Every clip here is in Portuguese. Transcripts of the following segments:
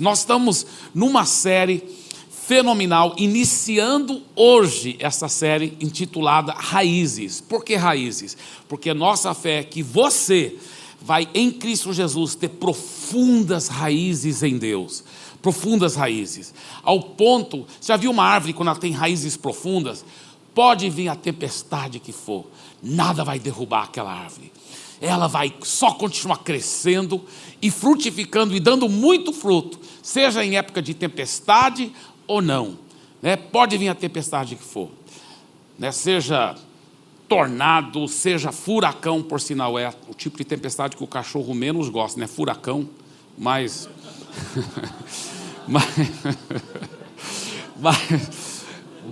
Nós estamos numa série fenomenal, iniciando hoje essa série intitulada Raízes. Por que Raízes? Porque nossa fé é que você vai em Cristo Jesus ter profundas raízes em Deus. Profundas raízes. Ao ponto, já viu uma árvore quando ela tem raízes profundas? Pode vir a tempestade que for, nada vai derrubar aquela árvore ela vai só continuar crescendo e frutificando e dando muito fruto, seja em época de tempestade ou não. Né? Pode vir a tempestade que for, né? seja tornado, seja furacão, por sinal é o tipo de tempestade que o cachorro menos gosta, né? Furacão, mas. mas, mas,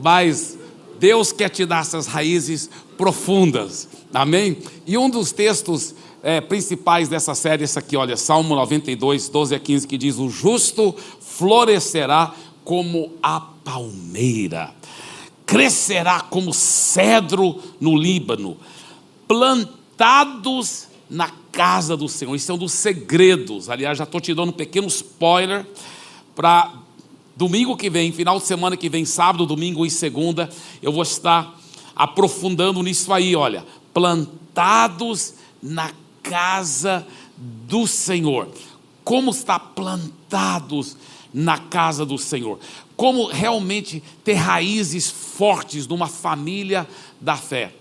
mas Deus quer te dar essas raízes profundas. Amém? E um dos textos é, principais dessa série, essa aqui, olha, Salmo 92, 12 a 15, que diz: O justo florescerá como a palmeira, crescerá como cedro no Líbano, plantados na casa do Senhor. Isso é um dos segredos. Aliás, já estou te dando um pequeno spoiler para domingo que vem, final de semana que vem, sábado, domingo e segunda, eu vou estar aprofundando nisso aí, olha plantados na casa do Senhor. Como está plantados na casa do Senhor. Como realmente ter raízes fortes numa família da fé.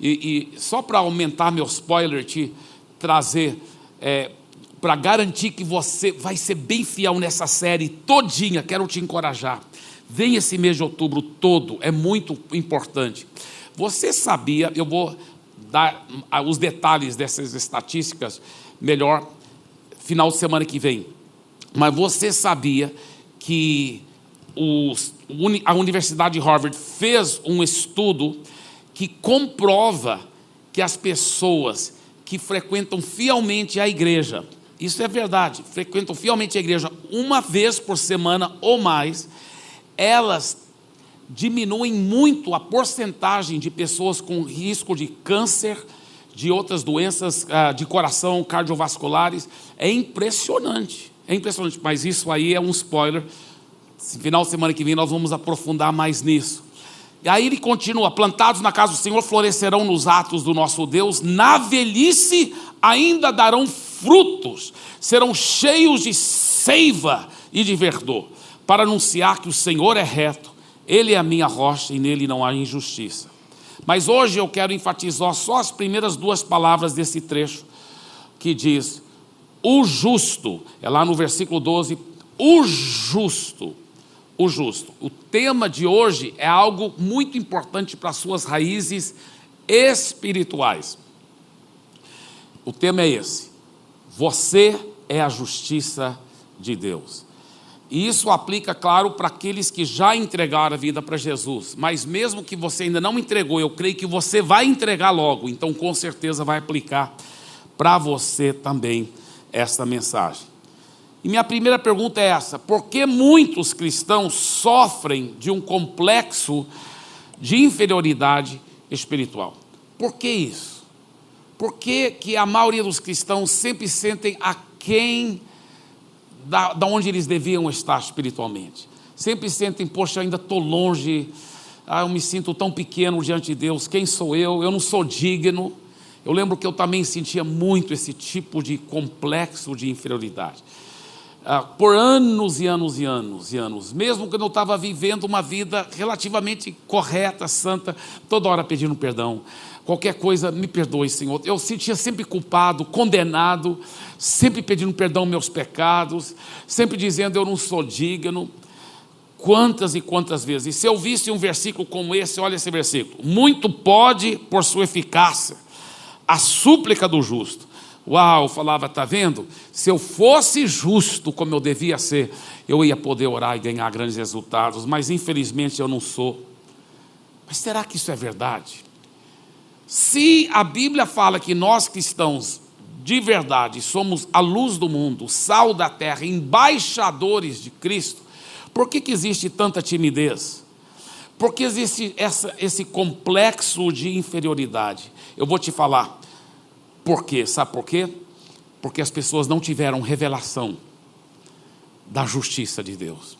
E, e só para aumentar meu spoiler, te trazer, é, para garantir que você vai ser bem fiel nessa série todinha, quero te encorajar. Vem esse mês de outubro todo, é muito importante. Você sabia, eu vou dar os detalhes dessas estatísticas melhor final de semana que vem. Mas você sabia que os, a Universidade de Harvard fez um estudo que comprova que as pessoas que frequentam fielmente a igreja, isso é verdade, frequentam fielmente a igreja uma vez por semana ou mais, elas diminuem muito a porcentagem de pessoas com risco de câncer, de outras doenças uh, de coração cardiovasculares. É impressionante, é impressionante, mas isso aí é um spoiler. Final de semana que vem nós vamos aprofundar mais nisso. E aí ele continua: plantados na casa do Senhor florescerão nos atos do nosso Deus, na velhice ainda darão frutos, serão cheios de seiva e de verdor, para anunciar que o Senhor é reto ele é a minha rocha e nele não há injustiça. Mas hoje eu quero enfatizar só as primeiras duas palavras desse trecho, que diz: o justo, é lá no versículo 12, o justo, o justo. O tema de hoje é algo muito importante para as suas raízes espirituais. O tema é esse: você é a justiça de Deus. E isso aplica, claro, para aqueles que já entregaram a vida para Jesus. Mas mesmo que você ainda não entregou, eu creio que você vai entregar logo. Então, com certeza, vai aplicar para você também esta mensagem. E minha primeira pergunta é essa: por que muitos cristãos sofrem de um complexo de inferioridade espiritual? Por que isso? Por que, que a maioria dos cristãos sempre sentem aquém da, da onde eles deviam estar espiritualmente. Sempre sentem, poxa, ainda estou longe, ah, eu me sinto tão pequeno diante de Deus, quem sou eu? Eu não sou digno. Eu lembro que eu também sentia muito esse tipo de complexo de inferioridade. Ah, por anos e anos e anos e anos, mesmo quando eu estava vivendo uma vida relativamente correta, santa, toda hora pedindo perdão, qualquer coisa, me perdoe, Senhor. Eu sentia sempre culpado, condenado, sempre pedindo perdão meus pecados, sempre dizendo eu não sou digno. Quantas e quantas vezes. E se eu visse um versículo como esse, olha esse versículo: muito pode por sua eficácia, a súplica do justo. Uau, falava, tá vendo? Se eu fosse justo como eu devia ser, eu ia poder orar e ganhar grandes resultados, mas infelizmente eu não sou. Mas será que isso é verdade? Se a Bíblia fala que nós cristãos de verdade somos a luz do mundo, sal da terra, embaixadores de Cristo, por que, que existe tanta timidez? Por que existe essa, esse complexo de inferioridade? Eu vou te falar por quê. Sabe por quê? Porque as pessoas não tiveram revelação da justiça de Deus.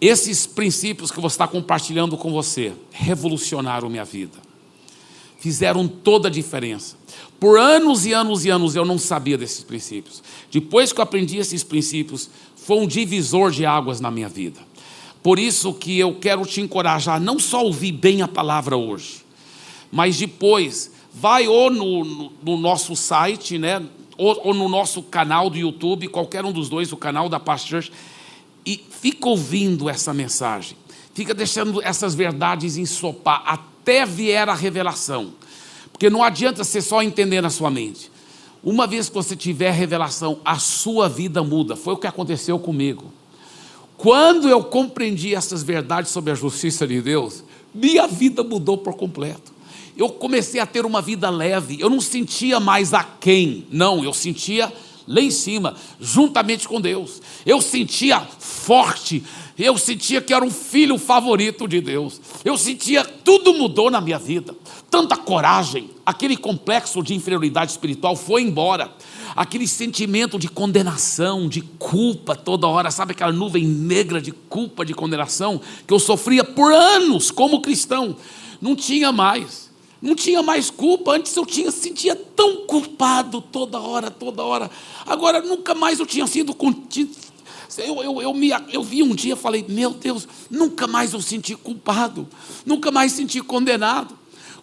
Esses princípios que você está compartilhando com você revolucionaram minha vida, fizeram toda a diferença. Por anos e anos e anos eu não sabia desses princípios. Depois que eu aprendi esses princípios, foi um divisor de águas na minha vida. Por isso que eu quero te encorajar, não só ouvir bem a palavra hoje, mas depois vai ou no, no, no nosso site, né, ou, ou, no nosso canal do YouTube, qualquer um dos dois, o canal da Pastor Church, e fica ouvindo essa mensagem, fica deixando essas verdades ensopar até vier a revelação, porque não adianta você só entender na sua mente. Uma vez que você tiver revelação, a sua vida muda. Foi o que aconteceu comigo. Quando eu compreendi essas verdades sobre a justiça de Deus, minha vida mudou por completo. Eu comecei a ter uma vida leve, eu não sentia mais a quem, não, eu sentia lá em cima, juntamente com Deus. Eu sentia forte, eu sentia que era um filho favorito de Deus. Eu sentia tudo mudou na minha vida. Tanta coragem, aquele complexo de inferioridade espiritual foi embora aquele sentimento de condenação, de culpa toda hora, sabe aquela nuvem negra de culpa, de condenação que eu sofria por anos como cristão, não tinha mais. Não tinha mais culpa, antes eu tinha sentia tão culpado toda hora, toda hora. Agora nunca mais eu tinha sido eu, eu, eu, me, eu vi um dia e falei, meu Deus, nunca mais eu senti culpado, nunca mais senti condenado.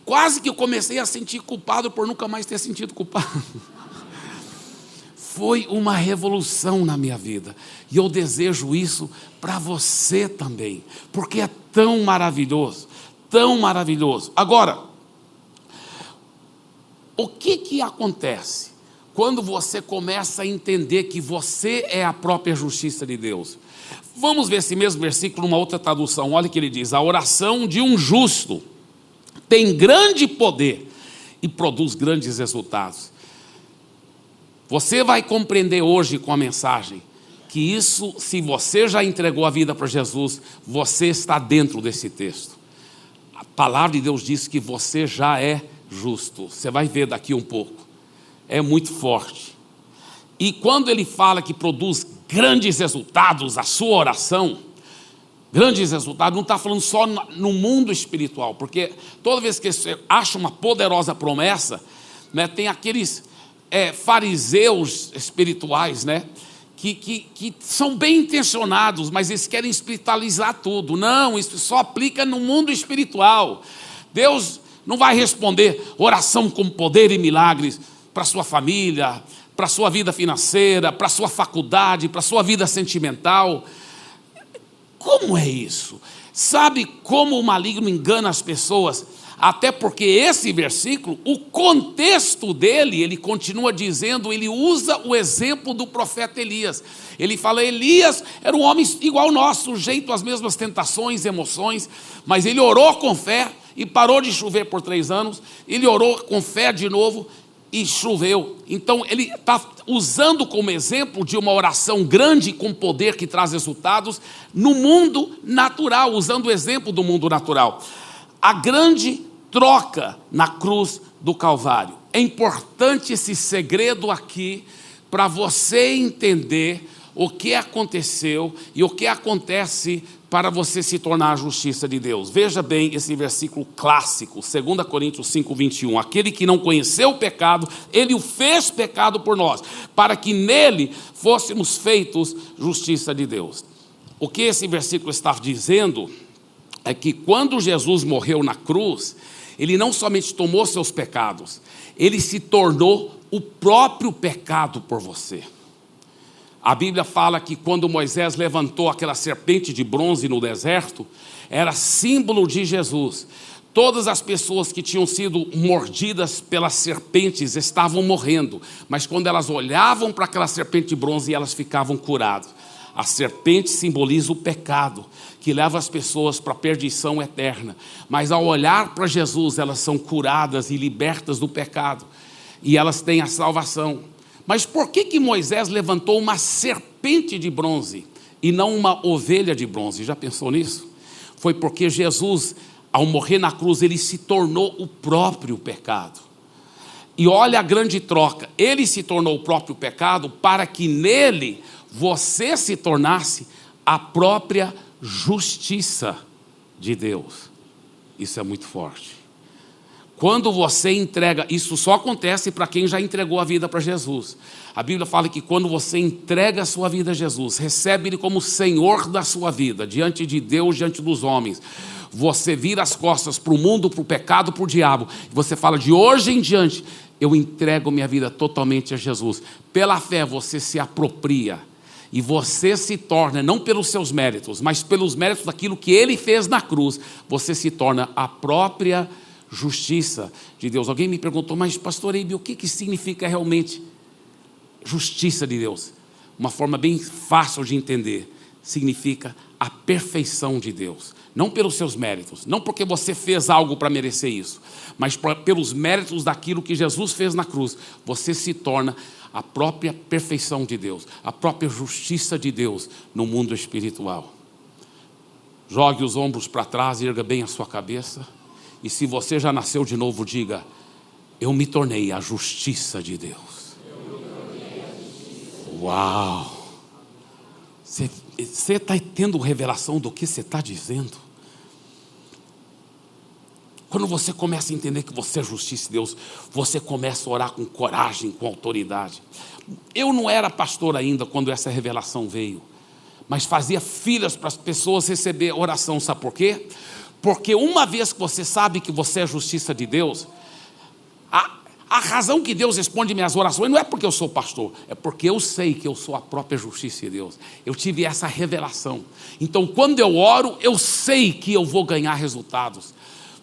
Quase que eu comecei a sentir culpado por nunca mais ter sentido culpado. foi uma revolução na minha vida. E eu desejo isso para você também, porque é tão maravilhoso, tão maravilhoso. Agora, o que que acontece quando você começa a entender que você é a própria justiça de Deus? Vamos ver esse mesmo versículo numa outra tradução. Olha o que ele diz: A oração de um justo tem grande poder e produz grandes resultados. Você vai compreender hoje com a mensagem que isso, se você já entregou a vida para Jesus, você está dentro desse texto. A palavra de Deus diz que você já é justo. Você vai ver daqui um pouco. É muito forte. E quando ele fala que produz grandes resultados, a sua oração, grandes resultados, não está falando só no mundo espiritual, porque toda vez que você acha uma poderosa promessa, né, tem aqueles é, fariseus espirituais, né? Que, que, que são bem intencionados, mas eles querem espiritualizar tudo. Não, isso só aplica no mundo espiritual. Deus não vai responder oração com poder e milagres para sua família, para sua vida financeira, para sua faculdade, para sua vida sentimental. Como é isso? Sabe como o maligno engana as pessoas? Até porque esse versículo, o contexto dele, ele continua dizendo, ele usa o exemplo do profeta Elias. Ele fala: Elias era um homem igual nós, sujeito às mesmas tentações, emoções, mas ele orou com fé e parou de chover por três anos. Ele orou com fé de novo e choveu. Então ele está usando como exemplo de uma oração grande com poder que traz resultados no mundo natural, usando o exemplo do mundo natural. A grande troca na cruz do Calvário. É importante esse segredo aqui para você entender o que aconteceu e o que acontece para você se tornar a justiça de Deus. Veja bem esse versículo clássico, 2 Coríntios 5, 21. Aquele que não conheceu o pecado, ele o fez pecado por nós, para que nele fôssemos feitos justiça de Deus. O que esse versículo está dizendo é que quando Jesus morreu na cruz, ele não somente tomou seus pecados, ele se tornou o próprio pecado por você. A Bíblia fala que quando Moisés levantou aquela serpente de bronze no deserto, era símbolo de Jesus. Todas as pessoas que tinham sido mordidas pelas serpentes estavam morrendo, mas quando elas olhavam para aquela serpente de bronze, elas ficavam curadas. A serpente simboliza o pecado, que leva as pessoas para a perdição eterna. Mas ao olhar para Jesus, elas são curadas e libertas do pecado. E elas têm a salvação. Mas por que, que Moisés levantou uma serpente de bronze e não uma ovelha de bronze? Já pensou nisso? Foi porque Jesus, ao morrer na cruz, ele se tornou o próprio pecado. E olha a grande troca: ele se tornou o próprio pecado para que nele você se tornasse a própria justiça de Deus. Isso é muito forte. Quando você entrega, isso só acontece para quem já entregou a vida para Jesus. A Bíblia fala que quando você entrega a sua vida a Jesus, recebe Ele como Senhor da sua vida, diante de Deus, diante dos homens, você vira as costas para o mundo, para o pecado, para o diabo, e você fala: de hoje em diante, eu entrego minha vida totalmente a Jesus. Pela fé, você se apropria. E você se torna, não pelos seus méritos, mas pelos méritos daquilo que ele fez na cruz, você se torna a própria justiça de Deus. Alguém me perguntou, mas pastor Eibe, o que, que significa realmente justiça de Deus? Uma forma bem fácil de entender. Significa a perfeição de Deus. Não pelos seus méritos, não porque você fez algo para merecer isso, mas pra, pelos méritos daquilo que Jesus fez na cruz, você se torna a própria perfeição de Deus, a própria justiça de Deus no mundo espiritual. Jogue os ombros para trás e erga bem a sua cabeça. E se você já nasceu de novo, diga: Eu me tornei a justiça de Deus. Uau! Você está tendo revelação do que você está dizendo? Quando você começa a entender que você é justiça de Deus, você começa a orar com coragem, com autoridade. Eu não era pastor ainda quando essa revelação veio, mas fazia filas para as pessoas receber oração, sabe por quê? Porque uma vez que você sabe que você é justiça de Deus, a, a razão que Deus responde minhas orações não é porque eu sou pastor, é porque eu sei que eu sou a própria justiça de Deus. Eu tive essa revelação. Então, quando eu oro, eu sei que eu vou ganhar resultados,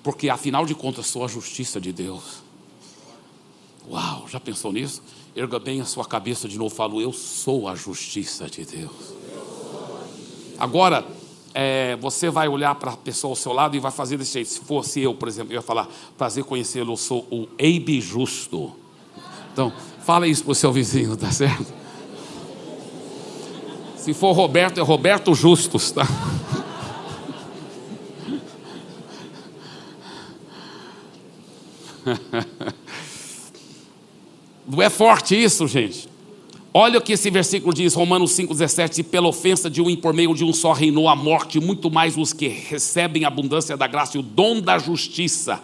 porque afinal de contas sou a justiça de Deus. Uau, já pensou nisso? Erga bem a sua cabeça de novo, falo, eu sou a justiça de Deus. Agora, é, você vai olhar para a pessoa ao seu lado e vai fazer desse jeito. Se fosse eu, por exemplo, eu ia falar, prazer conhecê-lo, eu sou o Eibe Justo. Então, fala isso para o seu vizinho, tá certo? Se for Roberto, é Roberto Justus, tá? Não é forte isso, gente? Olha o que esse versículo diz, Romanos 5,17: E pela ofensa de um por meio de um só reinou a morte, muito mais os que recebem a abundância da graça e o dom da justiça.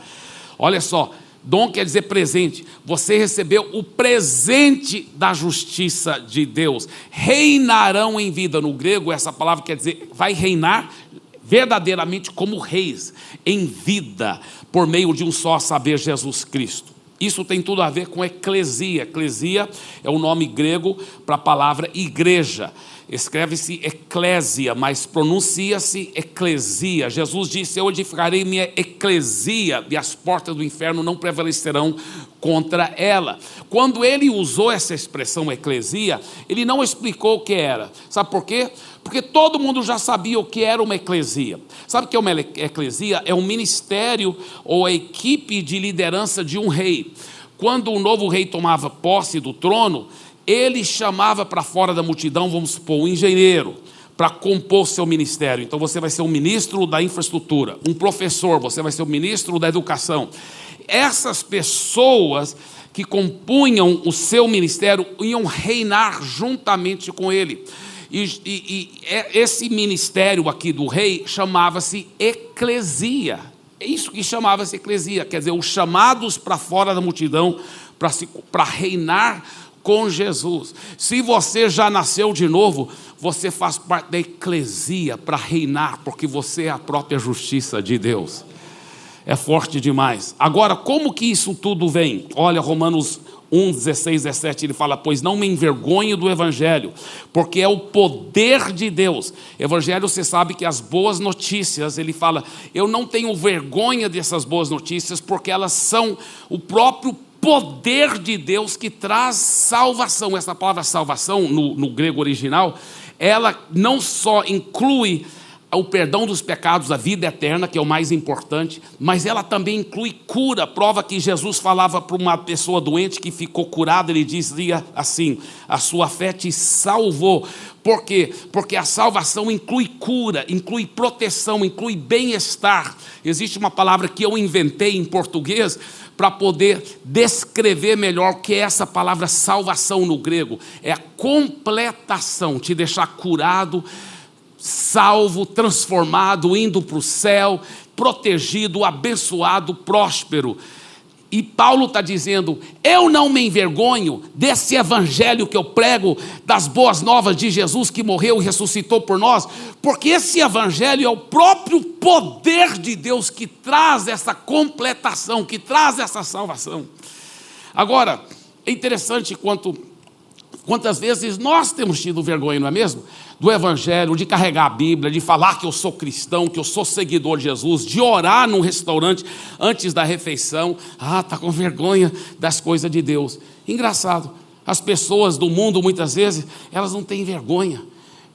Olha só, dom quer dizer presente. Você recebeu o presente da justiça de Deus. Reinarão em vida. No grego, essa palavra quer dizer vai reinar verdadeiramente como reis, em vida, por meio de um só saber, Jesus Cristo. Isso tem tudo a ver com eclesia. Eclesia é o nome grego para a palavra igreja. Escreve-se eclésia, mas pronuncia-se eclesia. Jesus disse: Eu edificarei minha eclesia e as portas do inferno não prevalecerão contra ela. Quando ele usou essa expressão eclesia, ele não explicou o que era. Sabe por quê? Porque todo mundo já sabia o que era uma eclesia. Sabe o que é uma eclesia? É um ministério ou a equipe de liderança de um rei. Quando o novo rei tomava posse do trono, ele chamava para fora da multidão, vamos supor, um engenheiro, para compor seu ministério. Então você vai ser o ministro da infraestrutura, um professor, você vai ser o ministro da educação. Essas pessoas que compunham o seu ministério iam reinar juntamente com ele. E, e, e é, esse ministério aqui do rei chamava-se eclesia. É isso que chamava-se eclesia, quer dizer, os chamados para fora da multidão para reinar com Jesus. Se você já nasceu de novo, você faz parte da eclesia para reinar, porque você é a própria justiça de Deus. É forte demais. Agora, como que isso tudo vem? Olha, Romanos 1, 16, 17, ele fala: Pois não me envergonho do Evangelho, porque é o poder de Deus. Evangelho, você sabe que as boas notícias, ele fala: Eu não tenho vergonha dessas boas notícias, porque elas são o próprio poder de Deus que traz salvação. Essa palavra salvação, no, no grego original, ela não só inclui o perdão dos pecados, a vida eterna, que é o mais importante, mas ela também inclui cura. Prova que Jesus falava para uma pessoa doente que ficou curada, ele dizia assim: a sua fé te salvou. Por quê? Porque a salvação inclui cura, inclui proteção, inclui bem-estar. Existe uma palavra que eu inventei em português para poder descrever melhor o que é essa palavra salvação no grego. É a completação, te deixar curado salvo, transformado, indo para o céu, protegido, abençoado, próspero. E Paulo está dizendo: eu não me envergonho desse evangelho que eu prego, das boas novas de Jesus que morreu e ressuscitou por nós, porque esse evangelho é o próprio poder de Deus que traz essa completação, que traz essa salvação. Agora, é interessante quanto, quantas vezes nós temos tido vergonha, não é mesmo? do Evangelho, de carregar a Bíblia, de falar que eu sou cristão, que eu sou seguidor de Jesus, de orar num restaurante antes da refeição. Ah, está com vergonha das coisas de Deus. Engraçado, as pessoas do mundo muitas vezes, elas não têm vergonha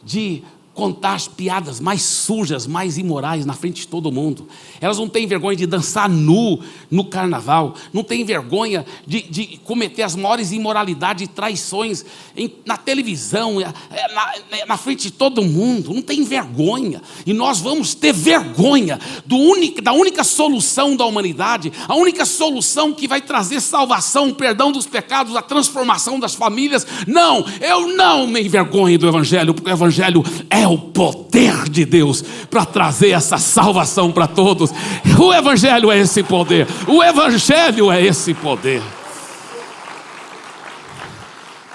de contar as piadas mais sujas, mais imorais na frente de todo mundo. Elas não têm vergonha de dançar nu no carnaval, não têm vergonha de, de cometer as maiores imoralidades e traições em, na televisão, é, é, na, é, na, frente de todo mundo, não tem vergonha. E nós vamos ter vergonha único, da única solução da humanidade, a única solução que vai trazer salvação, perdão dos pecados, a transformação das famílias. Não, eu não me envergonho do Evangelho, porque o Evangelho é é o poder de Deus para trazer essa salvação para todos. O Evangelho é esse poder. O Evangelho é esse poder.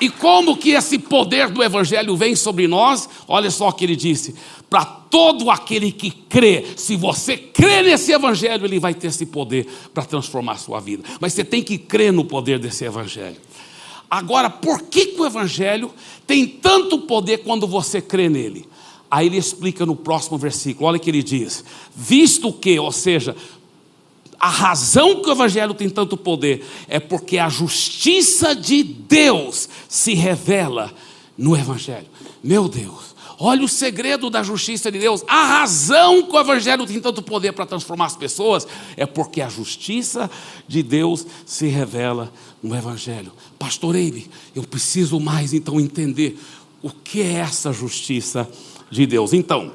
E como que esse poder do Evangelho vem sobre nós? Olha só o que ele disse: para todo aquele que crê, se você crê nesse Evangelho, ele vai ter esse poder para transformar a sua vida. Mas você tem que crer no poder desse Evangelho. Agora, por que, que o Evangelho tem tanto poder quando você crê nele? Aí ele explica no próximo versículo, olha o que ele diz: visto que, ou seja, a razão que o Evangelho tem tanto poder é porque a justiça de Deus se revela no Evangelho. Meu Deus, olha o segredo da justiça de Deus. A razão que o Evangelho tem tanto poder para transformar as pessoas é porque a justiça de Deus se revela no Evangelho. Pastor Eibe, eu preciso mais então entender o que é essa justiça de Deus. Então,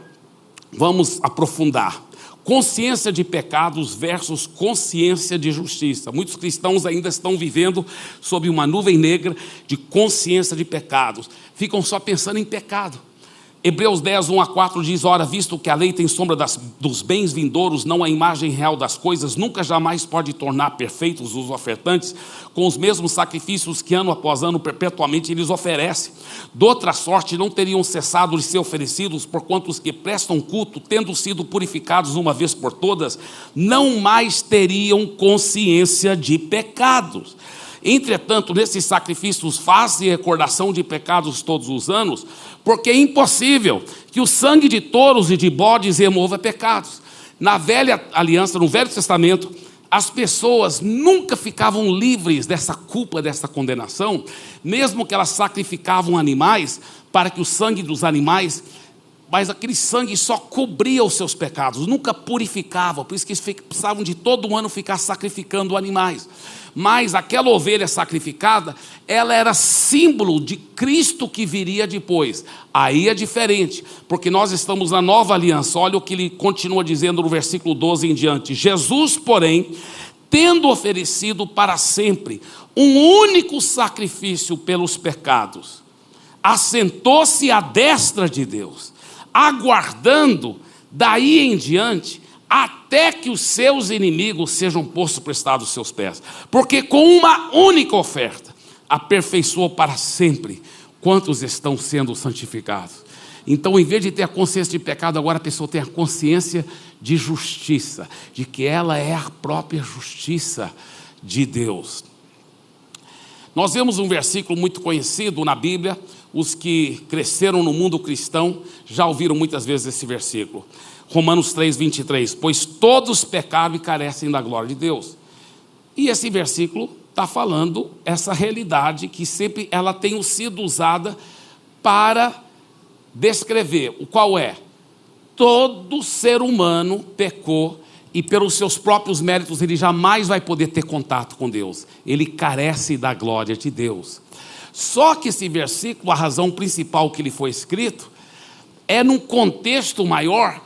vamos aprofundar. Consciência de pecados versus consciência de justiça. Muitos cristãos ainda estão vivendo sob uma nuvem negra de consciência de pecados. Ficam só pensando em pecado. Hebreus 10, 1 a 4 diz: Ora, visto que a lei tem sombra das, dos bens vindouros, não a imagem real das coisas, nunca jamais pode tornar perfeitos os ofertantes com os mesmos sacrifícios que ano após ano perpetuamente eles oferecem. De outra sorte, não teriam cessado de ser oferecidos, porquanto os que prestam culto, tendo sido purificados uma vez por todas, não mais teriam consciência de pecados. Entretanto, nesses sacrifícios faz-se recordação de pecados todos os anos, porque é impossível que o sangue de touros e de bodes remova pecados. Na velha aliança, no Velho Testamento, as pessoas nunca ficavam livres dessa culpa, dessa condenação, mesmo que elas sacrificavam animais para que o sangue dos animais mas aquele sangue só cobria os seus pecados, nunca purificava, por isso que eles precisavam de todo ano ficar sacrificando animais. Mas aquela ovelha sacrificada, ela era símbolo de Cristo que viria depois. Aí é diferente, porque nós estamos na nova aliança. Olha o que ele continua dizendo no versículo 12 em diante: Jesus, porém, tendo oferecido para sempre um único sacrifício pelos pecados, assentou-se à destra de Deus aguardando daí em diante até que os seus inimigos sejam postos prestados aos seus pés. Porque com uma única oferta aperfeiçoou para sempre quantos estão sendo santificados. Então, em vez de ter a consciência de pecado, agora a pessoa tem a consciência de justiça, de que ela é a própria justiça de Deus. Nós vemos um versículo muito conhecido na Bíblia, os que cresceram no mundo cristão já ouviram muitas vezes esse versículo. Romanos 3, 23. Pois todos pecaram e carecem da glória de Deus. E esse versículo está falando essa realidade que sempre ela tem sido usada para descrever o qual é todo ser humano pecou e pelos seus próprios méritos ele jamais vai poder ter contato com Deus. Ele carece da glória de Deus. Só que esse versículo, a razão principal que ele foi escrito, é num contexto maior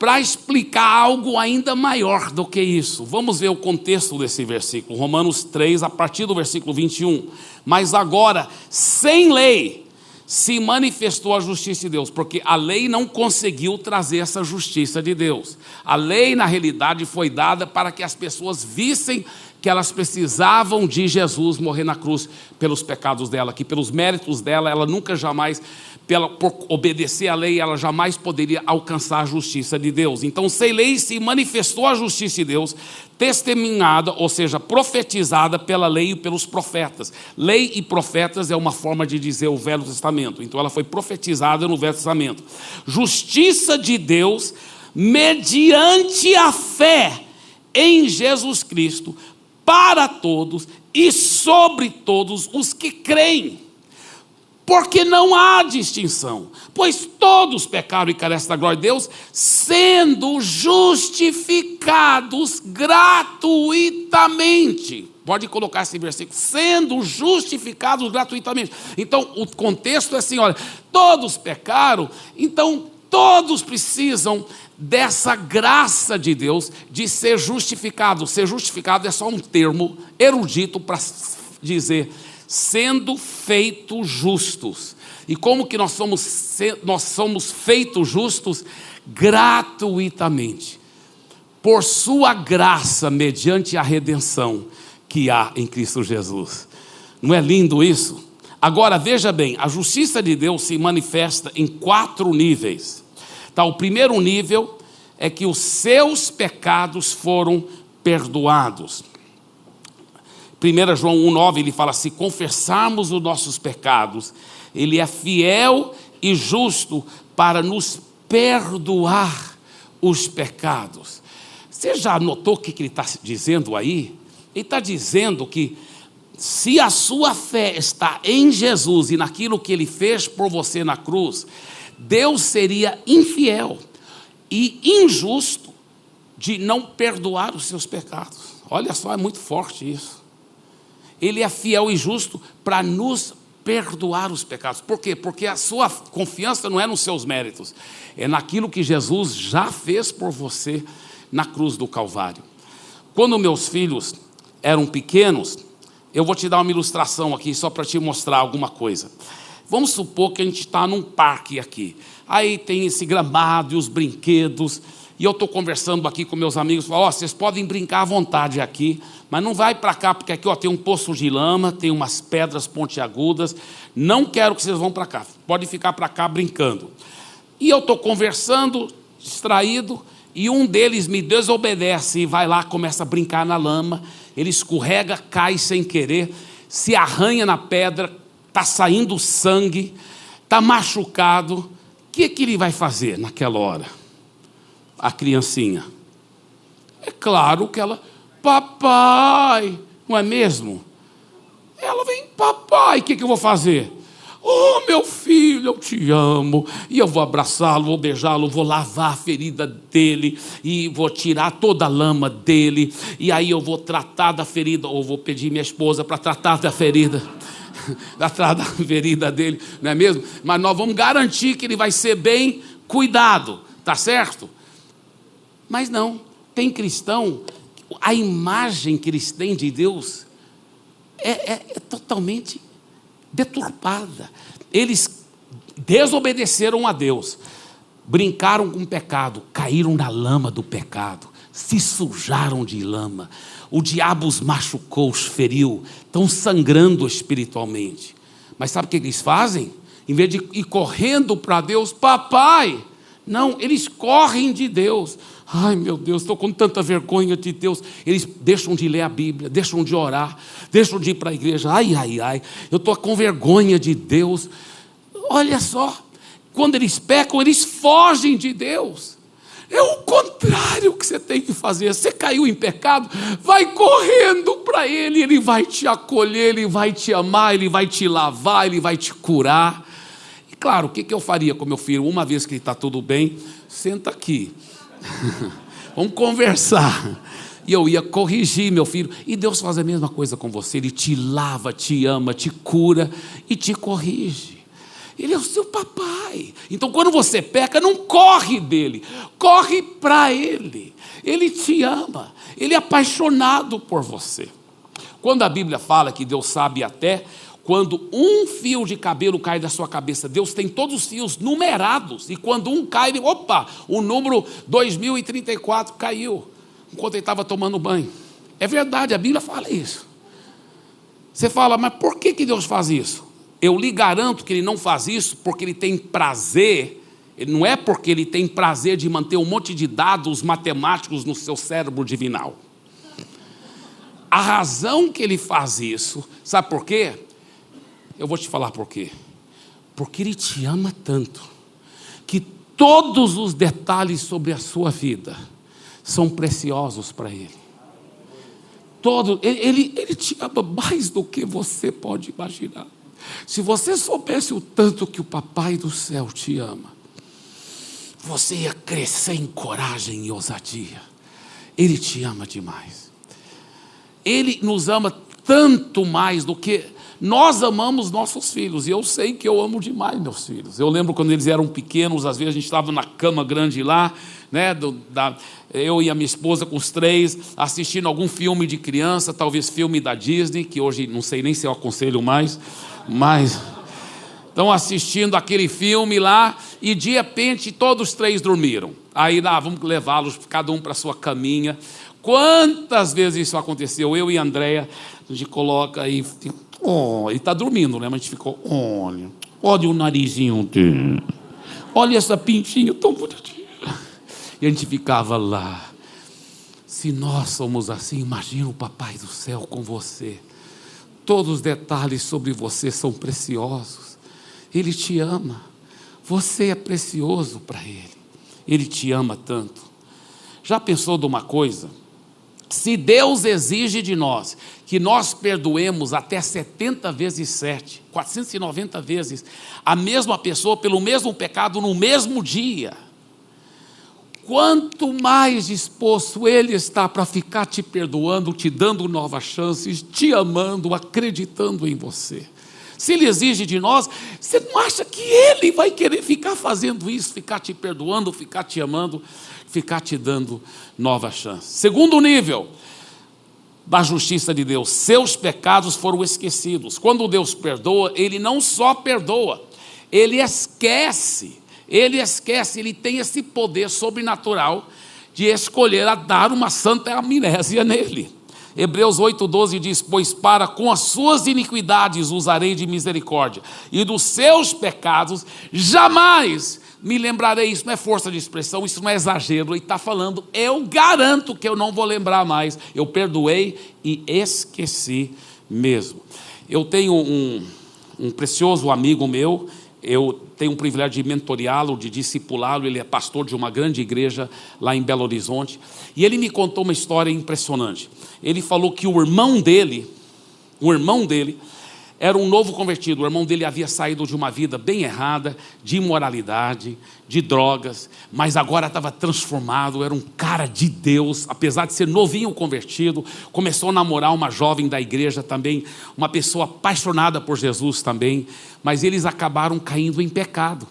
para explicar algo ainda maior do que isso. Vamos ver o contexto desse versículo, Romanos 3, a partir do versículo 21. Mas agora, sem lei, se manifestou a justiça de Deus, porque a lei não conseguiu trazer essa justiça de Deus. A lei, na realidade, foi dada para que as pessoas vissem que elas precisavam de Jesus morrer na cruz pelos pecados dela, que pelos méritos dela, ela nunca jamais pela, por obedecer à lei, ela jamais poderia alcançar a justiça de Deus. Então, sem lei se manifestou a justiça de Deus, testemunhada, ou seja, profetizada pela lei e pelos profetas. Lei e profetas é uma forma de dizer o Velho Testamento. Então, ela foi profetizada no Velho Testamento. Justiça de Deus mediante a fé em Jesus Cristo para todos e sobre todos os que creem porque não há distinção, pois todos pecaram e carecem da glória de Deus, sendo justificados gratuitamente. Pode colocar esse versículo, sendo justificados gratuitamente. Então, o contexto é assim: olha, todos pecaram, então todos precisam dessa graça de Deus de ser justificado. Ser justificado é só um termo erudito para dizer sendo feitos justos. E como que nós somos, nós somos feitos justos? Gratuitamente. Por sua graça, mediante a redenção que há em Cristo Jesus. Não é lindo isso? Agora veja bem, a justiça de Deus se manifesta em quatro níveis. Tá, o primeiro nível é que os seus pecados foram perdoados. 1 João 1,9 ele fala: se confessarmos os nossos pecados, Ele é fiel e justo para nos perdoar os pecados. Você já notou o que ele está dizendo aí? Ele está dizendo que se a sua fé está em Jesus e naquilo que ele fez por você na cruz, Deus seria infiel e injusto de não perdoar os seus pecados. Olha só, é muito forte isso. Ele é fiel e justo para nos perdoar os pecados. Por quê? Porque a sua confiança não é nos seus méritos, é naquilo que Jesus já fez por você na cruz do Calvário. Quando meus filhos eram pequenos, eu vou te dar uma ilustração aqui só para te mostrar alguma coisa. Vamos supor que a gente está num parque aqui. Aí tem esse gramado e os brinquedos. E eu estou conversando aqui com meus amigos, falo, oh, vocês podem brincar à vontade aqui, mas não vai para cá, porque aqui ó, tem um poço de lama, tem umas pedras pontiagudas, não quero que vocês vão para cá, pode ficar para cá brincando. E eu estou conversando, distraído, e um deles me desobedece e vai lá, começa a brincar na lama, ele escorrega, cai sem querer, se arranha na pedra, está saindo sangue, está machucado, o que, que ele vai fazer naquela hora? a criancinha? É claro que ela, papai, não é mesmo? Ela vem, papai, o que, que eu vou fazer? Oh, meu filho, eu te amo. E eu vou abraçá-lo, vou beijá-lo, vou lavar a ferida dele e vou tirar toda a lama dele. E aí eu vou tratar da ferida, ou vou pedir minha esposa para tratar da ferida. Tratar da ferida dele, não é mesmo? Mas nós vamos garantir que ele vai ser bem cuidado, tá certo? Mas não, tem cristão, a imagem que eles têm de Deus é, é, é totalmente deturpada. Eles desobedeceram a Deus, brincaram com o pecado, caíram na lama do pecado, se sujaram de lama. O diabo os machucou, os feriu, estão sangrando espiritualmente. Mas sabe o que eles fazem? Em vez de ir correndo para Deus, papai, não, eles correm de Deus. Ai meu Deus, estou com tanta vergonha de Deus. Eles deixam de ler a Bíblia, deixam de orar, deixam de ir para a igreja. Ai, ai, ai, eu estou com vergonha de Deus. Olha só, quando eles pecam, eles fogem de Deus. É o contrário que você tem que fazer. Você caiu em pecado, vai correndo para Ele, Ele vai te acolher, Ele vai te amar, Ele vai te lavar, Ele vai te curar. claro, o que, eu faria com meu filho? Uma vez que está tudo bem, senta aqui. Vamos conversar. E eu ia corrigir meu filho. E Deus faz a mesma coisa com você. Ele te lava, te ama, te cura e te corrige. Ele é o seu papai. Então, quando você peca, não corre dele, corre para ele. Ele te ama, ele é apaixonado por você. Quando a Bíblia fala que Deus sabe até quando um fio de cabelo cai da sua cabeça, Deus tem todos os fios numerados, e quando um cai, opa, o número 2034 caiu, enquanto ele estava tomando banho. É verdade, a Bíblia fala isso. Você fala, mas por que, que Deus faz isso? Eu lhe garanto que ele não faz isso porque ele tem prazer, não é porque ele tem prazer de manter um monte de dados matemáticos no seu cérebro divinal. A razão que ele faz isso, sabe por quê? Eu vou te falar por quê. Porque Ele te ama tanto, que todos os detalhes sobre a sua vida são preciosos para Ele. Todo, ele, ele te ama mais do que você pode imaginar. Se você soubesse o tanto que o Papai do céu te ama, você ia crescer em coragem e ousadia. Ele te ama demais. Ele nos ama tanto mais do que nós amamos nossos filhos, e eu sei que eu amo demais meus filhos. Eu lembro quando eles eram pequenos, às vezes a gente estava na cama grande lá, né, do, da, eu e a minha esposa com os três, assistindo algum filme de criança, talvez filme da Disney, que hoje não sei nem se eu aconselho mais, mas estão assistindo aquele filme lá e de repente todos os três dormiram. Aí lá, vamos levá-los cada um para sua caminha. Quantas vezes isso aconteceu? Eu e a Andréia, a gente coloca aí, Oh, ele está dormindo, né? Mas a gente ficou, olha, olha o narizinho dele. Olha essa pintinha tão bonitinha. E a gente ficava lá. Se nós somos assim, imagina o Papai do céu com você. Todos os detalhes sobre você são preciosos. Ele te ama. Você é precioso para Ele. Ele te ama tanto. Já pensou de uma coisa? Se Deus exige de nós que nós perdoemos até 70 vezes 7, 490 vezes, a mesma pessoa pelo mesmo pecado no mesmo dia, quanto mais disposto Ele está para ficar te perdoando, te dando novas chances, te amando, acreditando em você. Se Ele exige de nós, você não acha que Ele vai querer ficar fazendo isso, ficar te perdoando, ficar te amando? ficar te dando nova chance. Segundo nível da justiça de Deus, seus pecados foram esquecidos. Quando Deus perdoa, ele não só perdoa, ele esquece. Ele esquece, ele tem esse poder sobrenatural de escolher a dar uma santa amnésia nele. Hebreus 8,12 diz: Pois para com as suas iniquidades usarei de misericórdia, e dos seus pecados jamais me lembrarei. Isso não é força de expressão, isso não é exagero. Ele está falando, eu garanto que eu não vou lembrar mais. Eu perdoei e esqueci mesmo. Eu tenho um, um precioso amigo meu, eu tenho o privilégio de mentoreá-lo, de discipulá-lo. Ele é pastor de uma grande igreja lá em Belo Horizonte. E ele me contou uma história impressionante. Ele falou que o irmão dele, o irmão dele, era um novo convertido. O irmão dele havia saído de uma vida bem errada, de imoralidade, de drogas, mas agora estava transformado, era um cara de Deus, apesar de ser novinho convertido. Começou a namorar uma jovem da igreja também, uma pessoa apaixonada por Jesus também, mas eles acabaram caindo em pecado.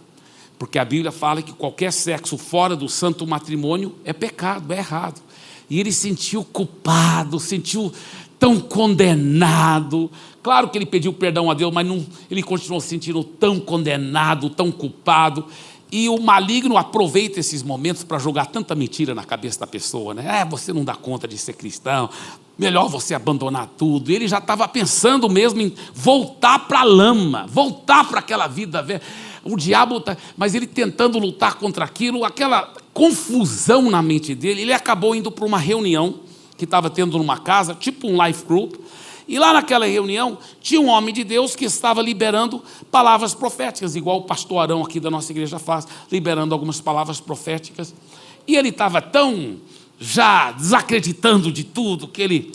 Porque a Bíblia fala que qualquer sexo fora do santo matrimônio é pecado, é errado. E ele sentiu culpado, sentiu tão condenado, Claro que ele pediu perdão a Deus, mas não, ele continuou se sentindo tão condenado, tão culpado. E o maligno aproveita esses momentos para jogar tanta mentira na cabeça da pessoa, né? É, você não dá conta de ser cristão, melhor você abandonar tudo. E ele já estava pensando mesmo em voltar para a lama, voltar para aquela vida velha. O diabo, tá, mas ele tentando lutar contra aquilo, aquela confusão na mente dele, ele acabou indo para uma reunião que estava tendo numa casa, tipo um life group, e lá naquela reunião tinha um homem de Deus que estava liberando palavras proféticas, igual o pastor Arão aqui da nossa igreja faz, liberando algumas palavras proféticas. E ele estava tão já desacreditando de tudo que ele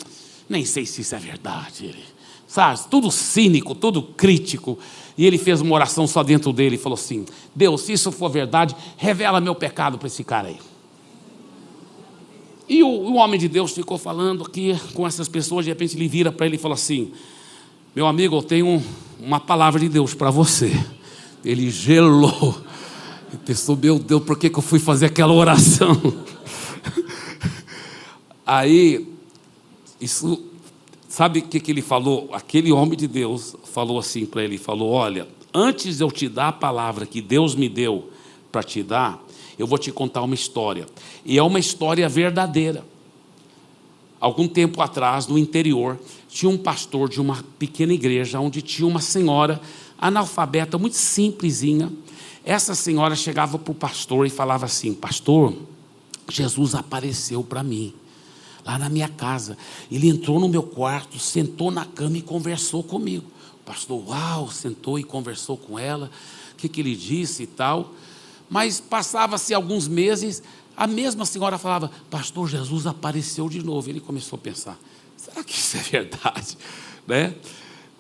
nem sei se isso é verdade. Ele, sabe? Tudo cínico, tudo crítico. E ele fez uma oração só dentro dele e falou assim: Deus, se isso for verdade, revela meu pecado para esse cara aí. E o, o, homem de Deus ficou falando aqui com essas pessoas, de repente ele vira para ele e fala assim: Meu amigo, eu tenho uma palavra de Deus para você. Ele gelou. E pensou, meu Deus, por que, que eu fui fazer aquela oração? Aí, isso, sabe o que, que ele falou? Aquele homem de Deus falou assim para ele: falou, olha, antes eu te dar a palavra que Deus me deu para te dar, eu vou te contar uma história. E é uma história verdadeira. Algum tempo atrás, no interior, tinha um pastor de uma pequena igreja onde tinha uma senhora analfabeta, muito simplesinha. Essa senhora chegava para o pastor e falava assim: Pastor, Jesus apareceu para mim, lá na minha casa. Ele entrou no meu quarto, sentou na cama e conversou comigo. O pastor, uau, sentou e conversou com ela. O que, que ele disse e tal. Mas passava-se alguns meses, a mesma senhora falava: Pastor, Jesus apareceu de novo. Ele começou a pensar: será que isso é verdade? Né?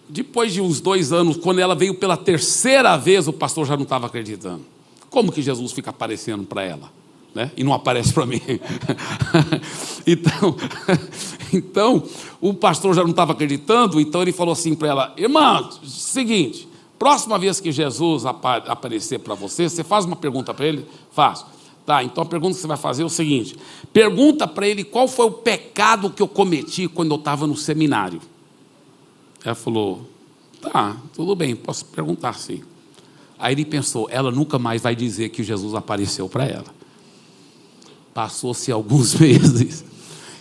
Depois de uns dois anos, quando ela veio pela terceira vez, o pastor já não estava acreditando. Como que Jesus fica aparecendo para ela? Né? E não aparece para mim. então, então, o pastor já não estava acreditando, então ele falou assim para ela: Irmã, seguinte, próxima vez que Jesus aparecer para você, você faz uma pergunta para ele? Faço. Tá, então a pergunta que você vai fazer é o seguinte: pergunta para ele qual foi o pecado que eu cometi quando eu estava no seminário. Ela falou: Tá, tudo bem, posso perguntar sim. Aí ele pensou: ela nunca mais vai dizer que Jesus apareceu para ela. Passou-se alguns meses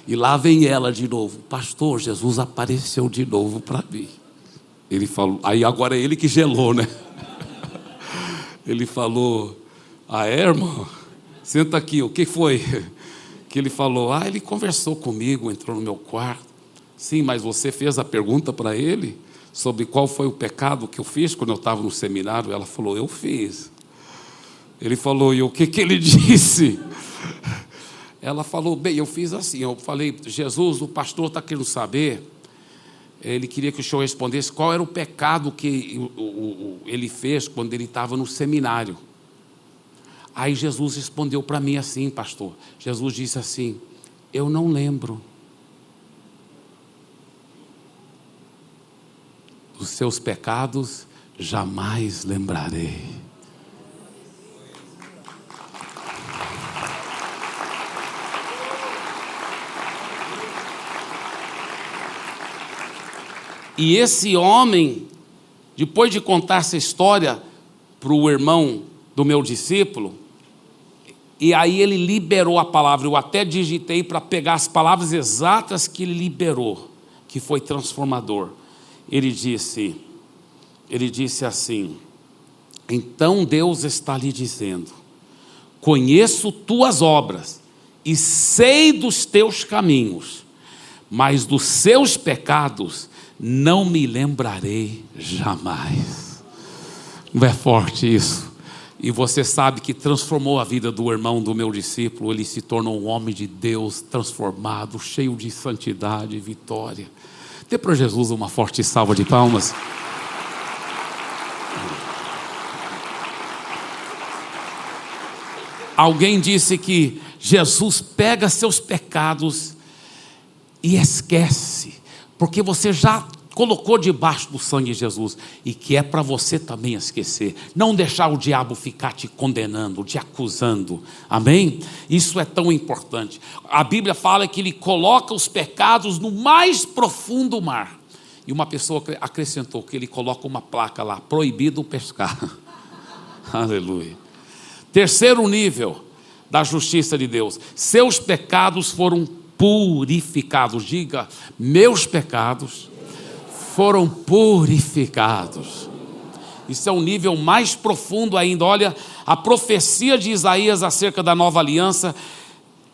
e lá vem ela de novo: Pastor, Jesus apareceu de novo para mim. Ele falou, aí agora é ele que gelou, né? Ele falou: Ah, é, irmão? Senta aqui, o que foi? Que ele falou: Ah, ele conversou comigo, entrou no meu quarto. Sim, mas você fez a pergunta para ele sobre qual foi o pecado que eu fiz quando eu estava no seminário? Ela falou: Eu fiz. Ele falou: E o que, que ele disse? Ela falou: Bem, eu fiz assim. Eu falei: Jesus, o pastor está querendo saber. Ele queria que o senhor respondesse qual era o pecado que ele fez quando ele estava no seminário. Aí Jesus respondeu para mim assim, pastor. Jesus disse assim: Eu não lembro. Os seus pecados jamais lembrarei. E esse homem, depois de contar essa história para o irmão do meu discípulo, e aí ele liberou a palavra, eu até digitei para pegar as palavras exatas que ele liberou, que foi transformador. Ele disse, ele disse assim: Então Deus está lhe dizendo: Conheço tuas obras e sei dos teus caminhos, mas dos seus pecados não me lembrarei jamais. Não é forte isso? E você sabe que transformou a vida do irmão do meu discípulo, ele se tornou um homem de Deus transformado, cheio de santidade e vitória. Dê para Jesus uma forte salva de palmas. Alguém disse que Jesus pega seus pecados e esquece, porque você já colocou debaixo do sangue de Jesus e que é para você também esquecer, não deixar o diabo ficar te condenando, te acusando, amém? Isso é tão importante. A Bíblia fala que ele coloca os pecados no mais profundo mar. E uma pessoa acrescentou que ele coloca uma placa lá: proibido pescar. Aleluia. Terceiro nível da justiça de Deus: seus pecados foram purificados. Diga, meus pecados foram purificados. Isso é um nível mais profundo ainda. Olha, a profecia de Isaías acerca da nova aliança.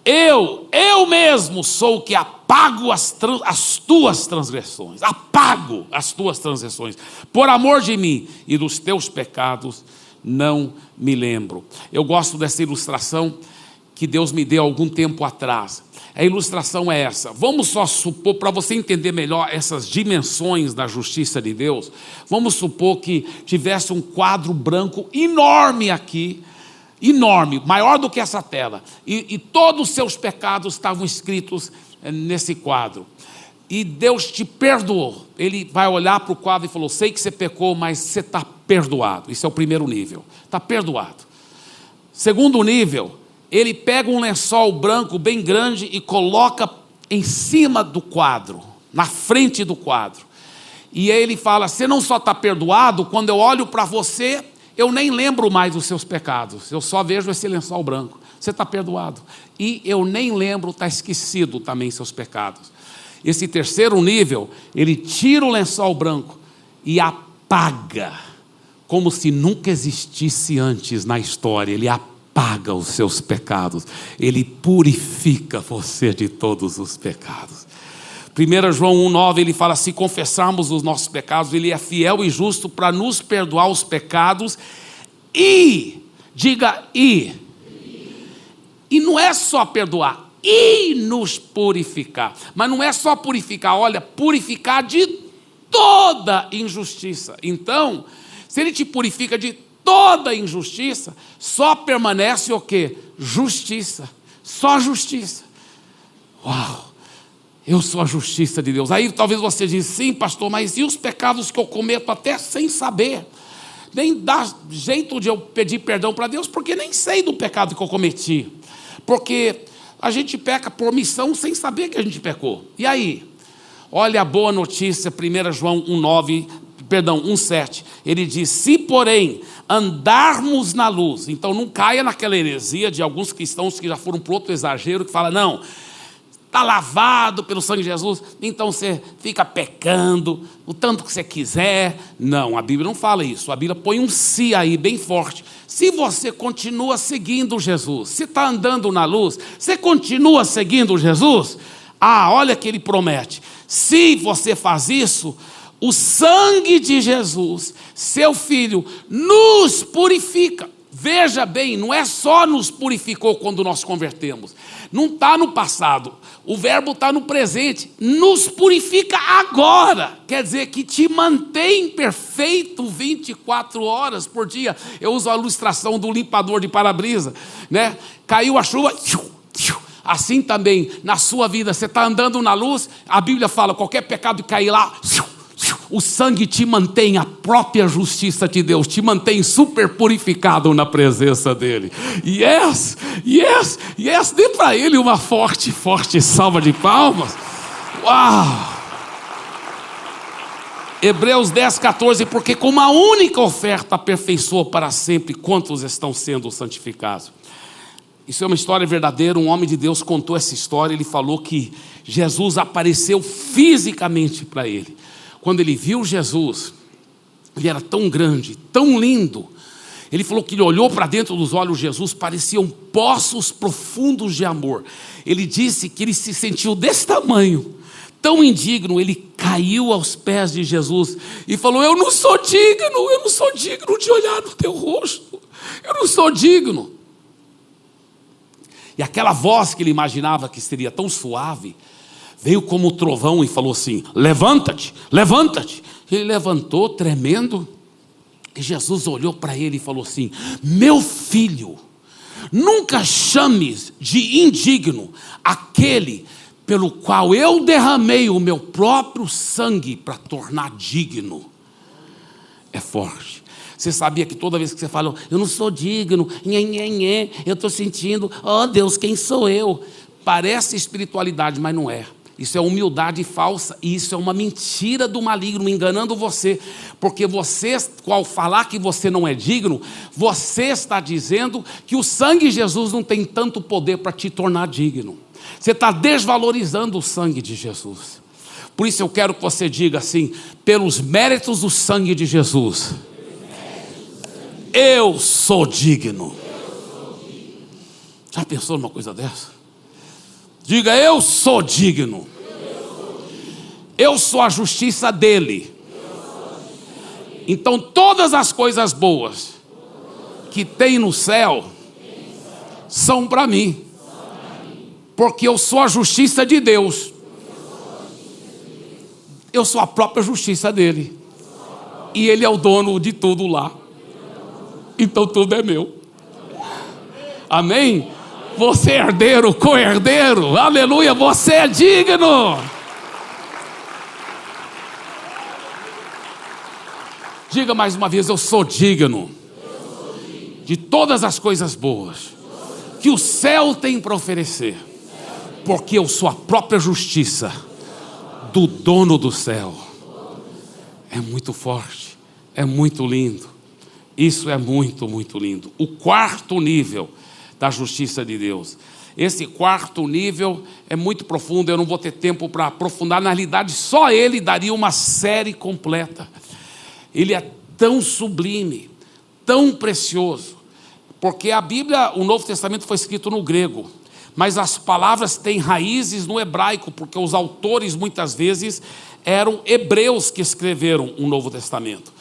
Eu, eu mesmo sou o que apago as, as tuas transgressões, apago as tuas transgressões, por amor de mim e dos teus pecados não me lembro. Eu gosto dessa ilustração que Deus me deu algum tempo atrás. A ilustração é essa. Vamos só supor, para você entender melhor essas dimensões da justiça de Deus, vamos supor que tivesse um quadro branco enorme aqui, enorme, maior do que essa tela, e, e todos os seus pecados estavam escritos eh, nesse quadro. E Deus te perdoou. Ele vai olhar para o quadro e falou: Sei que você pecou, mas você está perdoado. Isso é o primeiro nível. Está perdoado. Segundo nível, ele pega um lençol branco bem grande e coloca em cima do quadro, na frente do quadro. E aí ele fala: Você não só está perdoado, quando eu olho para você, eu nem lembro mais dos seus pecados, eu só vejo esse lençol branco. Você está perdoado. E eu nem lembro, está esquecido também seus pecados. Esse terceiro nível, ele tira o lençol branco e apaga, como se nunca existisse antes na história. Ele apaga apaga os seus pecados, ele purifica você de todos os pecados. 1 João 1,9 ele fala: se confessarmos os nossos pecados, ele é fiel e justo para nos perdoar os pecados e, diga e, e não é só perdoar, e nos purificar. Mas não é só purificar, olha, purificar de toda injustiça. Então, se ele te purifica de toda injustiça, só permanece o que? Justiça. Só justiça. Uau! Eu sou a justiça de Deus. Aí talvez você diz, sim, pastor, mas e os pecados que eu cometo até sem saber? Nem dá jeito de eu pedir perdão para Deus, porque nem sei do pecado que eu cometi. Porque a gente peca por missão sem saber que a gente pecou. E aí? Olha a boa notícia, 1 João 1,9, perdão, 1,7. Ele diz: Se, porém, andarmos na luz. Então não caia naquela heresia de alguns cristãos que já foram para outro exagero, que fala, não, está lavado pelo sangue de Jesus, então você fica pecando o tanto que você quiser. Não, a Bíblia não fala isso. A Bíblia põe um si aí bem forte. Se você continua seguindo Jesus, se está andando na luz, você continua seguindo Jesus, ah, olha que ele promete. Se você faz isso, o sangue de Jesus, seu filho, nos purifica. Veja bem, não é só nos purificou quando nós convertemos, não está no passado, o verbo está no presente, nos purifica agora, quer dizer que te mantém perfeito 24 horas por dia. Eu uso a ilustração do limpador de para-brisa, né? Caiu a chuva, assim também na sua vida, você está andando na luz, a Bíblia fala: qualquer pecado que cair lá, o sangue te mantém, a própria justiça de Deus te mantém super purificado na presença dEle. Yes, yes, yes, dê para Ele uma forte, forte salva de palmas. Uau! Hebreus 10, 14, porque com uma única oferta aperfeiçoou para sempre quantos estão sendo santificados. Isso é uma história verdadeira, um homem de Deus contou essa história, ele falou que Jesus apareceu fisicamente para ele. Quando ele viu Jesus, ele era tão grande, tão lindo. Ele falou que ele olhou para dentro dos olhos de Jesus, pareciam poços profundos de amor. Ele disse que ele se sentiu desse tamanho, tão indigno, ele caiu aos pés de Jesus e falou: Eu não sou digno, eu não sou digno de olhar no teu rosto, eu não sou digno. E aquela voz que ele imaginava que seria tão suave, veio como um trovão e falou assim: Levanta-te, levanta-te. Ele levantou, tremendo, e Jesus olhou para ele e falou assim: Meu filho, nunca chames de indigno aquele pelo qual eu derramei o meu próprio sangue para tornar digno. É forte. Você sabia que toda vez que você fala, eu não sou digno, nhê, nhê, nhê, eu estou sentindo, oh Deus, quem sou eu? Parece espiritualidade, mas não é. Isso é humildade falsa e isso é uma mentira do maligno enganando você, porque você, ao falar que você não é digno, você está dizendo que o sangue de Jesus não tem tanto poder para te tornar digno. Você está desvalorizando o sangue de Jesus. Por isso eu quero que você diga assim: pelos méritos do sangue de Jesus, eu sou digno. Já pensou numa coisa dessa? Diga, eu sou digno. Eu sou a justiça dele. Então todas as coisas boas que tem no céu são para mim. Porque eu sou a justiça de Deus. Eu sou a própria justiça dele. E ele é o dono de tudo lá. Então tudo é meu. Amém? Você é herdeiro, co-herdeiro. Aleluia, você é digno. Diga mais uma vez: Eu sou digno de todas as coisas boas que o céu tem para oferecer, porque eu sou a própria justiça do dono do céu. É muito forte, é muito lindo. Isso é muito, muito lindo. O quarto nível da justiça de Deus. Esse quarto nível é muito profundo, eu não vou ter tempo para aprofundar. Na realidade, só ele daria uma série completa. Ele é tão sublime, tão precioso, porque a Bíblia, o Novo Testamento foi escrito no grego, mas as palavras têm raízes no hebraico, porque os autores muitas vezes eram hebreus que escreveram o Novo Testamento.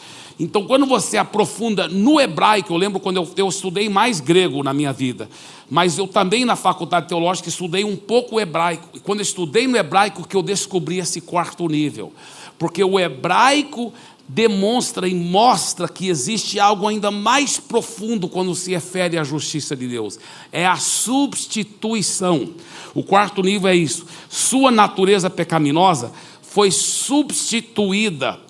Então, quando você aprofunda no hebraico, eu lembro quando eu, eu, estudei mais grego na minha vida, mas eu também na faculdade teológica estudei um pouco hebraico. E quando eu estudei no hebraico, que eu descobri esse quarto nível, porque o hebraico demonstra e mostra que existe algo ainda mais profundo quando se refere à justiça de Deus. É a substituição. O quarto nível é isso. Sua natureza pecaminosa foi substituída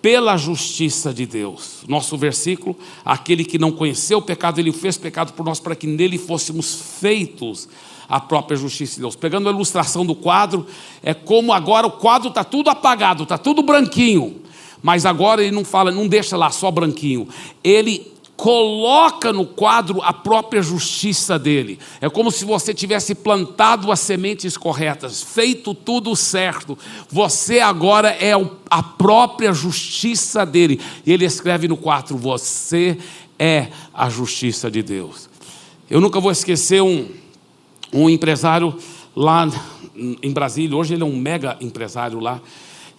pela justiça de Deus. Nosso versículo, aquele que não conheceu o pecado, ele fez pecado por nós para que nele fôssemos feitos a própria justiça de Deus. Pegando a ilustração do quadro, é como agora o quadro está tudo apagado, está tudo branquinho. Mas agora ele não fala, não deixa lá só branquinho. Ele coloca no quadro a própria justiça dele. É como se você tivesse plantado as sementes corretas, feito tudo certo. Você agora é a própria justiça dele. E ele escreve no quadro: Você é a justiça de Deus. Eu nunca vou esquecer um, um empresário lá em Brasília. Hoje ele é um mega empresário lá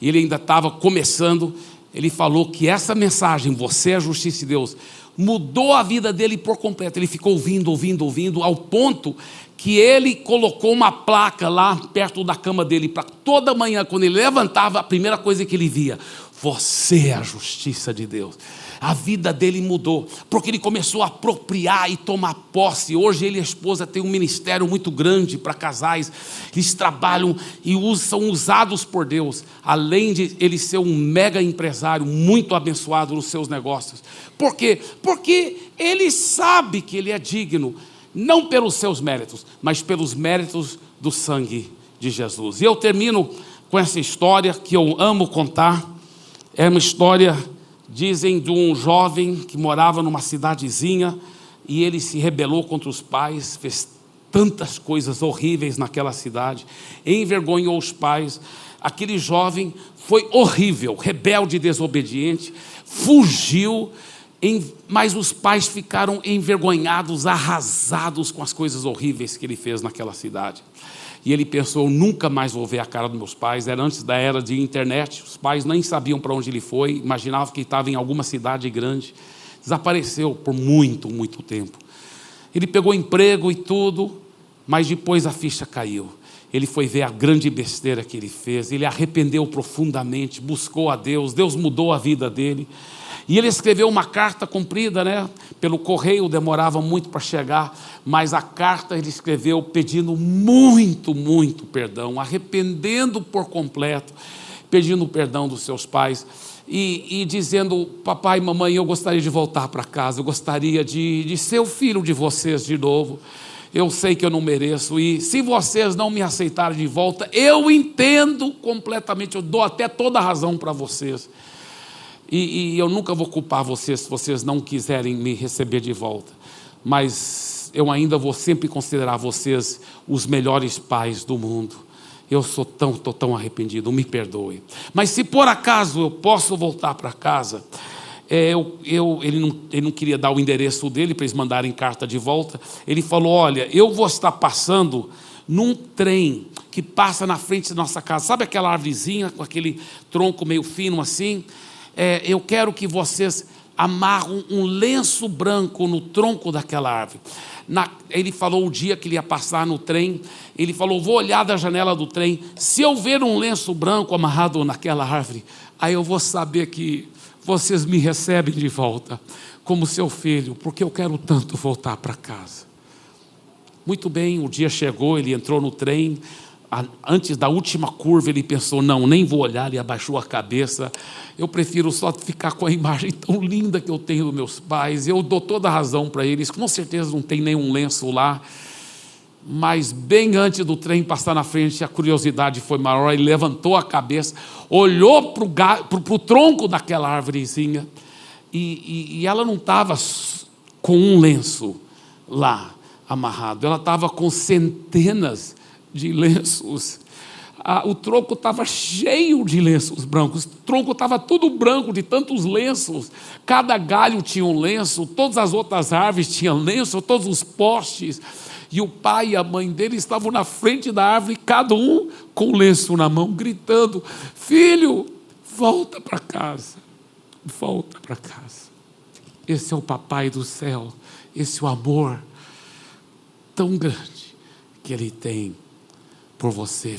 e ele ainda estava começando, ele falou que essa mensagem, você é a justiça de Deus, mudou a vida dele por completo. Ele ficou ouvindo, ouvindo, ouvindo, ao ponto que ele colocou uma placa lá perto da cama dele, para toda manhã, quando ele levantava, a primeira coisa que ele via: Você é a justiça de Deus a vida dele mudou, porque ele começou a apropriar e tomar posse. Hoje ele e a esposa têm um ministério muito grande para casais, eles trabalham e são usados por Deus, além de ele ser um mega empresário, muito abençoado nos seus negócios. Por quê? Porque ele sabe que ele é digno, não pelos seus méritos, mas pelos méritos do sangue de Jesus. E eu termino com essa história que eu amo contar. É uma história Dizem de um jovem que morava numa cidadezinha e ele se rebelou contra os pais, fez tantas coisas horríveis naquela cidade, envergonhou os pais. Aquele jovem foi horrível, rebelde e desobediente, fugiu, mas os pais ficaram envergonhados, arrasados com as coisas horríveis que ele fez naquela cidade. E ele pensou: nunca mais vou ver a cara dos meus pais. Era antes da era de internet, os pais nem sabiam para onde ele foi, imaginavam que estava em alguma cidade grande. Desapareceu por muito, muito tempo. Ele pegou emprego e tudo, mas depois a ficha caiu. Ele foi ver a grande besteira que ele fez, ele arrependeu profundamente, buscou a Deus, Deus mudou a vida dele. E ele escreveu uma carta comprida, né? Pelo correio demorava muito para chegar, mas a carta ele escreveu pedindo muito, muito perdão, arrependendo por completo, pedindo perdão dos seus pais. E, e, dizendo: Papai mamãe, eu gostaria de voltar para casa, eu gostaria de, de ser o filho de vocês de novo. Eu sei que eu não mereço, e se vocês não me aceitarem de volta, eu entendo completamente, eu dou até toda a razão para vocês. E, e eu nunca vou culpar vocês se vocês não quiserem me receber de volta. Mas eu ainda vou sempre considerar vocês os melhores pais do mundo. Eu sou tão, tô tão arrependido, me perdoe. Mas se por acaso eu posso voltar para casa, é, eu, eu, ele, não, ele não queria dar o endereço dele para eles mandarem carta de volta. Ele falou: Olha, eu vou estar passando num trem que passa na frente da nossa casa. Sabe aquela árvorezinha com aquele tronco meio fino assim? É, eu quero que vocês amarram um lenço branco no tronco daquela árvore. Na, ele falou o dia que ele ia passar no trem, ele falou: Vou olhar da janela do trem, se eu ver um lenço branco amarrado naquela árvore, aí eu vou saber que vocês me recebem de volta como seu filho, porque eu quero tanto voltar para casa. Muito bem, o dia chegou, ele entrou no trem, antes da última curva, ele pensou: não, nem vou olhar, ele abaixou a cabeça. Eu prefiro só ficar com a imagem tão linda que eu tenho dos meus pais. Eu dou toda a razão para eles, com certeza não tem nenhum lenço lá. Mas bem antes do trem passar na frente, a curiosidade foi maior. Ele levantou a cabeça, olhou para o tronco daquela árvorezinha, e, e, e ela não estava com um lenço lá amarrado, ela estava com centenas de lenços. Ah, o tronco estava cheio de lenços brancos, o tronco estava todo branco de tantos lenços. Cada galho tinha um lenço, todas as outras árvores tinham lenço, todos os postes. E o pai e a mãe dele estavam na frente da árvore, cada um com um lenço na mão, gritando: Filho, volta para casa, volta para casa. Esse é o papai do céu, esse é o amor tão grande que ele tem por você.